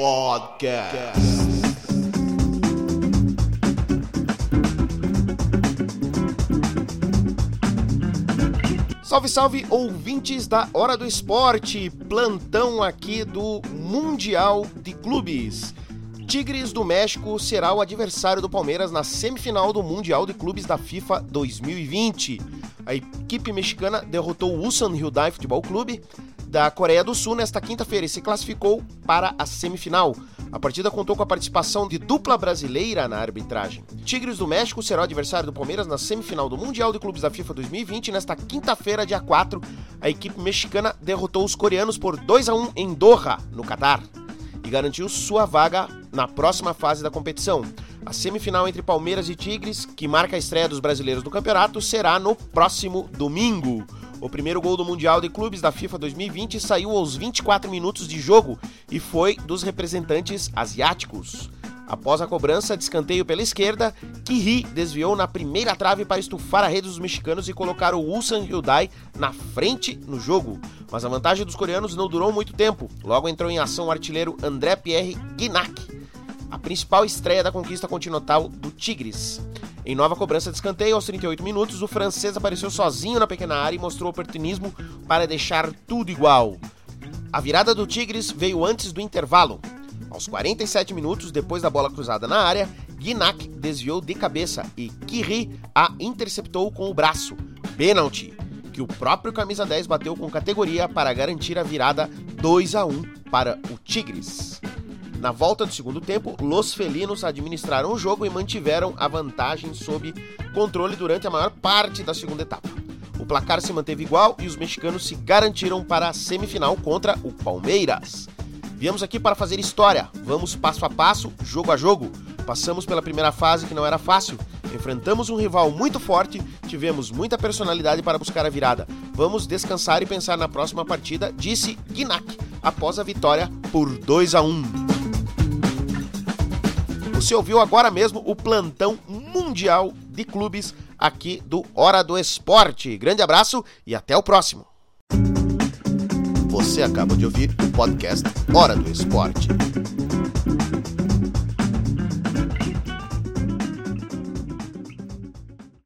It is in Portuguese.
Podcast. Salve, salve, ouvintes da Hora do Esporte, plantão aqui do Mundial de Clubes. Tigres do México será o adversário do Palmeiras na semifinal do Mundial de Clubes da FIFA 2020. A equipe mexicana derrotou o Ulsan Hyundai Futebol Clube da Coreia do Sul nesta quinta-feira e se classificou para a semifinal. A partida contou com a participação de dupla brasileira na arbitragem. Tigres do México será o adversário do Palmeiras na semifinal do Mundial de Clubes da FIFA 2020. Nesta quinta-feira, dia 4, a equipe mexicana derrotou os coreanos por 2 a 1 em Doha, no Catar, e garantiu sua vaga na próxima fase da competição. A semifinal entre Palmeiras e Tigres, que marca a estreia dos brasileiros no campeonato, será no próximo domingo. O primeiro gol do Mundial de Clubes da FIFA 2020 saiu aos 24 minutos de jogo e foi dos representantes asiáticos. Após a cobrança de escanteio pela esquerda, Kiri desviou na primeira trave para estufar a rede dos mexicanos e colocar o Ulsan Hyundai na frente no jogo. Mas a vantagem dos coreanos não durou muito tempo. Logo entrou em ação o artilheiro André Pierre Guinac, a principal estreia da conquista continental do Tigres. Em nova cobrança de escanteio, aos 38 minutos, o francês apareceu sozinho na pequena área e mostrou oportunismo para deixar tudo igual. A virada do Tigres veio antes do intervalo. Aos 47 minutos, depois da bola cruzada na área, Guinac desviou de cabeça e Kiri a interceptou com o braço. Penalty, que o próprio camisa 10 bateu com categoria para garantir a virada 2 a 1 para o Tigres. Na volta do segundo tempo, Los Felinos administraram o jogo e mantiveram a vantagem sob controle durante a maior parte da segunda etapa. O placar se manteve igual e os mexicanos se garantiram para a semifinal contra o Palmeiras. Viemos aqui para fazer história. Vamos passo a passo, jogo a jogo. Passamos pela primeira fase que não era fácil. Enfrentamos um rival muito forte, tivemos muita personalidade para buscar a virada. Vamos descansar e pensar na próxima partida, disse Guinac, após a vitória por 2 a 1. Você ouviu agora mesmo o plantão mundial de clubes aqui do Hora do Esporte. Grande abraço e até o próximo. Você acaba de ouvir o podcast Hora do Esporte.